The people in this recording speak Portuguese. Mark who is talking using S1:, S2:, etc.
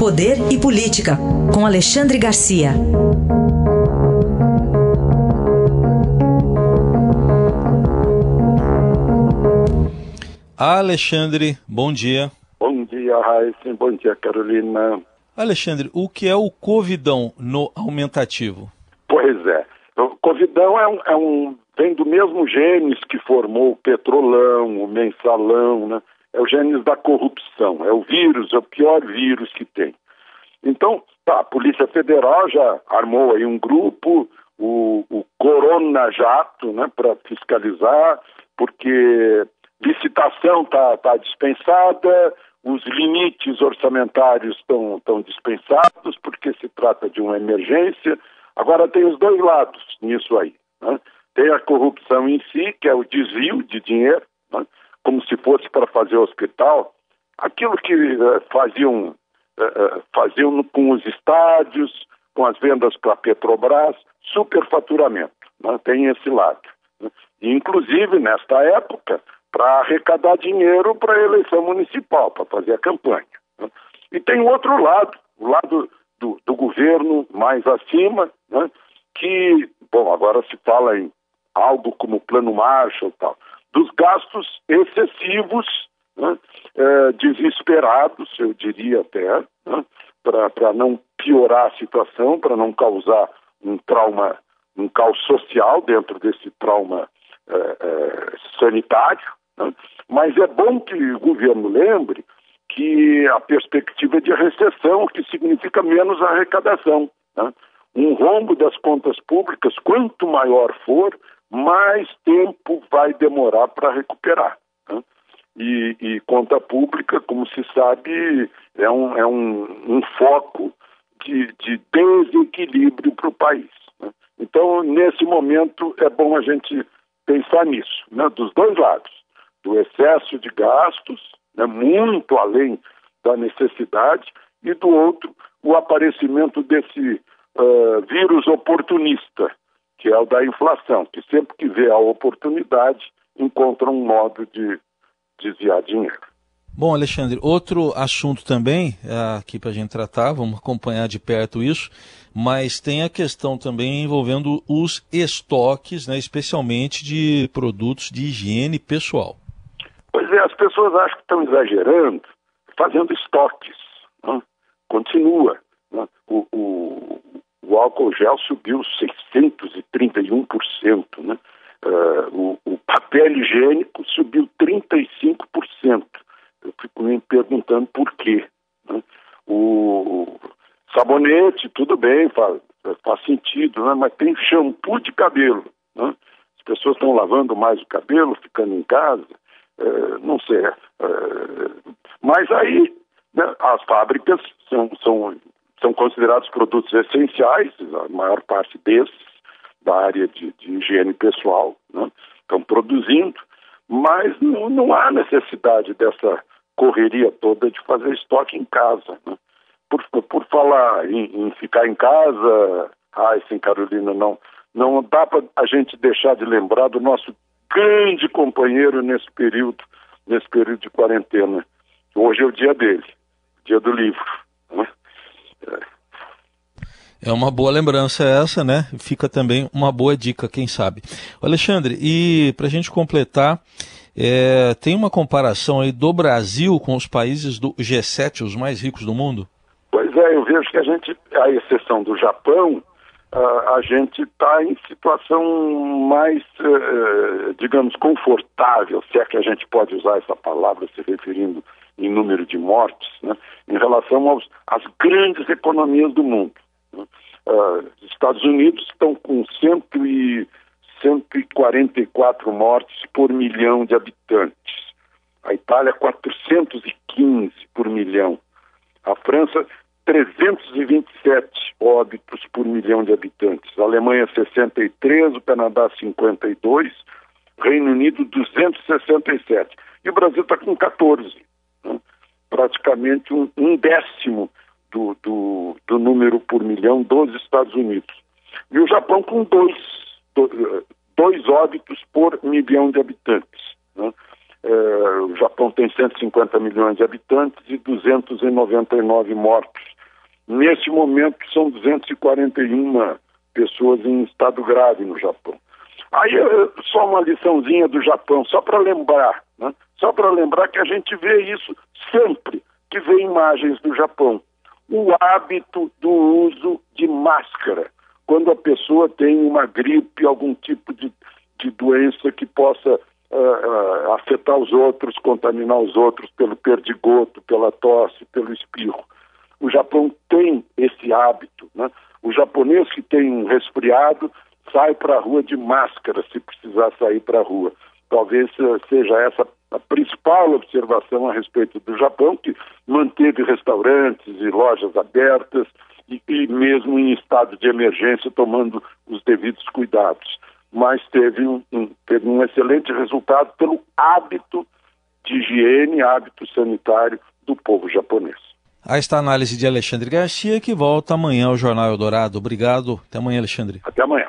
S1: Poder e Política, com Alexandre Garcia.
S2: Alexandre, bom dia.
S3: Bom dia, Raíssa. Bom dia, Carolina.
S2: Alexandre, o que é o Covidão no aumentativo?
S3: Pois é. O Covidão é um, é um vem do mesmo genes que formou o petrolão, o mensalão, né? É o genes da corrupção, é o vírus, é o pior vírus que tem. Então, tá, a Polícia Federal já armou aí um grupo, o, o Corona Jato, né, para fiscalizar, porque licitação está tá dispensada, os limites orçamentários estão dispensados, porque se trata de uma emergência. Agora, tem os dois lados nisso aí. Né? Tem a corrupção em si, que é o desvio de dinheiro, né? Como se fosse para fazer hospital. Aquilo que uh, faziam, uh, faziam com os estádios, com as vendas para a Petrobras, superfaturamento. Né? Tem esse lado. Né? E, inclusive, nesta época, para arrecadar dinheiro para a eleição municipal, para fazer a campanha. Né? E tem outro lado, o lado do, do governo mais acima, né? que, bom, agora se fala em algo como plano Marshall tal, dos gastos excessivos, né, é, desesperados, eu diria até, né, para não piorar a situação, para não causar um trauma, um caos social dentro desse trauma é, é, sanitário. Né, mas é bom que o governo lembre que a perspectiva de recessão, que significa menos arrecadação. Né? Um rombo das contas públicas, quanto maior for, mais tempo vai demorar para recuperar. Né? E, e, conta pública, como se sabe, é um, é um, um foco de, de desequilíbrio para o país. Né? Então, nesse momento, é bom a gente pensar nisso, né? dos dois lados, do excesso de gastos, né? muito além da necessidade, e do outro, o aparecimento desse uh, vírus oportunista, que é o da inflação, que sempre que vê a oportunidade encontra um modo de desviar dinheiro.
S2: Bom, Alexandre, outro assunto também é, aqui para a gente tratar, vamos acompanhar de perto isso, mas tem a questão também envolvendo os estoques, né, especialmente de produtos de higiene pessoal.
S3: Pois é, as pessoas acham que estão exagerando, fazendo estoques. Né? Continua. Né? O, o, o álcool gel subiu 631%, né? Uh, o, o, papel higiênico subiu 35%. Eu fico me perguntando por quê. Né? O sabonete, tudo bem, faz, faz sentido, né? mas tem shampoo de cabelo. Né? As pessoas estão lavando mais o cabelo, ficando em casa, uh, não sei. Uh, mas aí né, as fábricas são, são são considerados produtos essenciais, a maior parte desses, da área de, de higiene pessoal, né? Estão produzindo, mas não, não, há necessidade dessa correria toda de fazer estoque em casa. Né? Por, por falar em, em, ficar em casa, ai, sim, Carolina, não, não dá para a gente deixar de lembrar do nosso grande companheiro nesse período, nesse período de quarentena. Hoje é o dia dele, dia do livro.
S2: É uma boa lembrança essa, né? Fica também uma boa dica, quem sabe. Alexandre, e para a gente completar, é, tem uma comparação aí do Brasil com os países do G7, os mais ricos do mundo?
S3: Pois é, eu vejo que a gente, à exceção do Japão, a, gente está em situação mais, uh, digamos, confortável, se é que a gente pode usar essa palavra se referindo em número de mortes, né, em relação aos, às grandes economias do mundo. Né. Uh, os Estados Unidos estão com cento e, 144 mortes por milhão de habitantes. A Itália, 415 por milhão. A França, 327 óbitos por milhão de habitantes. A Alemanha, 63, o Canadá, 52, Reino Unido, 267. E o Brasil está com 14 praticamente um, um décimo do, do, do, número por milhão dos Estados Unidos. E o Japão com dois, dois óbitos por milhão de habitantes. Né? É, o Japão tem 150 milhões de habitantes e 299 mortos. Nesse momento, são 241 pessoas em estado grave no Japão. Aí, só uma liçãozinha do Japão, só para lembrar, né? só para lembrar que a gente vê isso sempre que vê imagens do Japão. O hábito do uso de máscara, quando a pessoa tem uma gripe, algum tipo de, de doença que possa uh, uh, afetar os outros, contaminar os outros pelo perdigoto, pela tosse, pelo espirro. O Japão tem esse hábito. Né? O japonês que tem um resfriado sai para a rua de máscara se precisar sair para a rua. Talvez seja essa a principal observação a respeito do Japão, que manteve restaurantes e lojas abertas e, e mesmo em estado de emergência tomando os devidos cuidados. Mas teve um, um, teve um excelente resultado pelo hábito de higiene, hábito sanitário do povo japonês.
S2: Aí está a análise de Alexandre Garcia, que volta amanhã ao Jornal Eldorado. Obrigado. Até amanhã, Alexandre.
S3: Até amanhã.